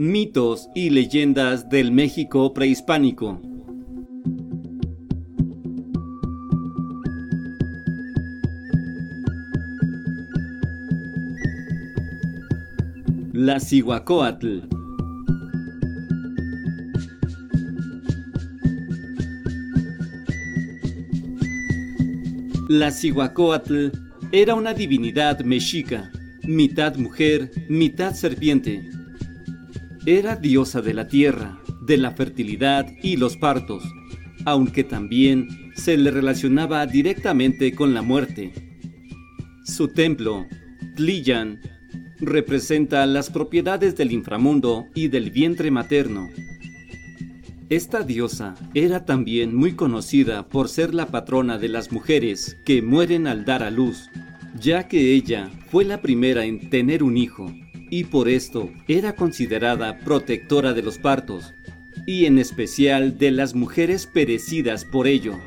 Mitos y leyendas del México prehispánico. La Cihuacóatl. La Cihuacóatl era una divinidad mexica, mitad mujer, mitad serpiente era diosa de la tierra, de la fertilidad y los partos, aunque también se le relacionaba directamente con la muerte. Su templo, Tliyan, representa las propiedades del inframundo y del vientre materno. Esta diosa era también muy conocida por ser la patrona de las mujeres que mueren al dar a luz, ya que ella fue la primera en tener un hijo y por esto era considerada protectora de los partos, y en especial de las mujeres perecidas por ello.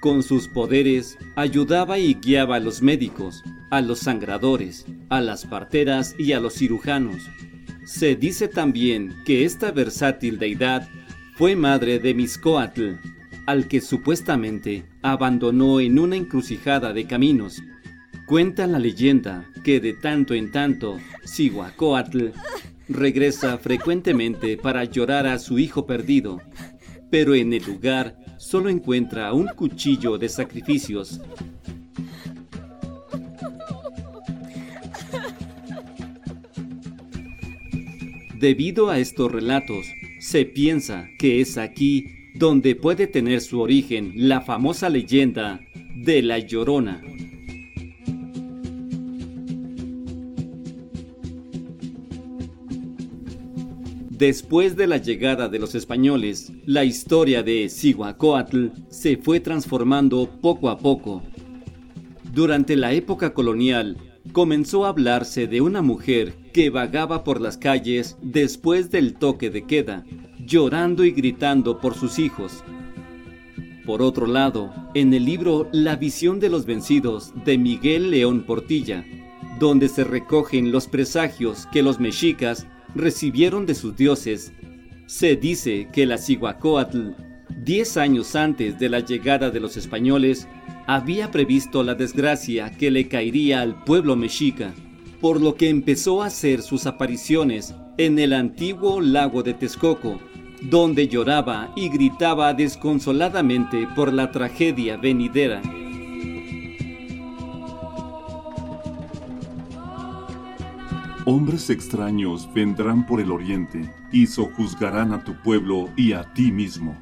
Con sus poderes ayudaba y guiaba a los médicos, a los sangradores, a las parteras y a los cirujanos. Se dice también que esta versátil deidad fue madre de Miscoatl, al que supuestamente abandonó en una encrucijada de caminos Cuenta la leyenda que de tanto en tanto Cihuacóatl regresa frecuentemente para llorar a su hijo perdido, pero en el lugar solo encuentra un cuchillo de sacrificios. Debido a estos relatos, se piensa que es aquí donde puede tener su origen la famosa leyenda de la Llorona. Después de la llegada de los españoles, la historia de Cihuacóatl se fue transformando poco a poco. Durante la época colonial, comenzó a hablarse de una mujer que vagaba por las calles después del toque de queda, llorando y gritando por sus hijos. Por otro lado, en el libro La visión de los vencidos de Miguel León Portilla, donde se recogen los presagios que los mexicas recibieron de sus dioses. Se dice que la Cihuacóatl, diez años antes de la llegada de los españoles, había previsto la desgracia que le caería al pueblo mexica, por lo que empezó a hacer sus apariciones en el antiguo lago de Texcoco, donde lloraba y gritaba desconsoladamente por la tragedia venidera. Hombres extraños vendrán por el oriente y sojuzgarán a tu pueblo y a ti mismo.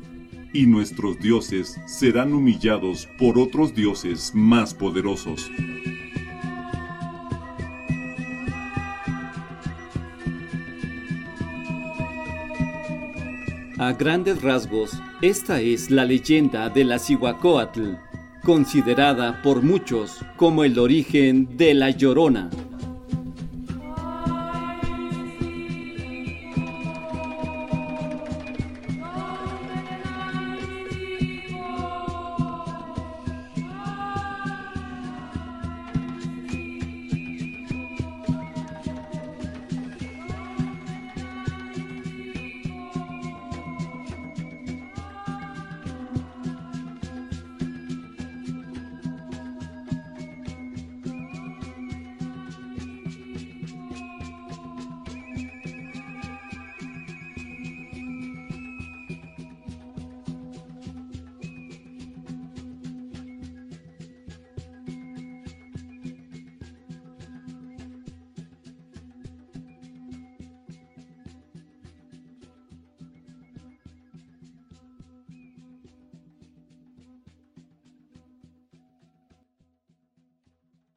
Y nuestros dioses serán humillados por otros dioses más poderosos. A grandes rasgos, esta es la leyenda de la Cihuacóatl, considerada por muchos como el origen de la Llorona.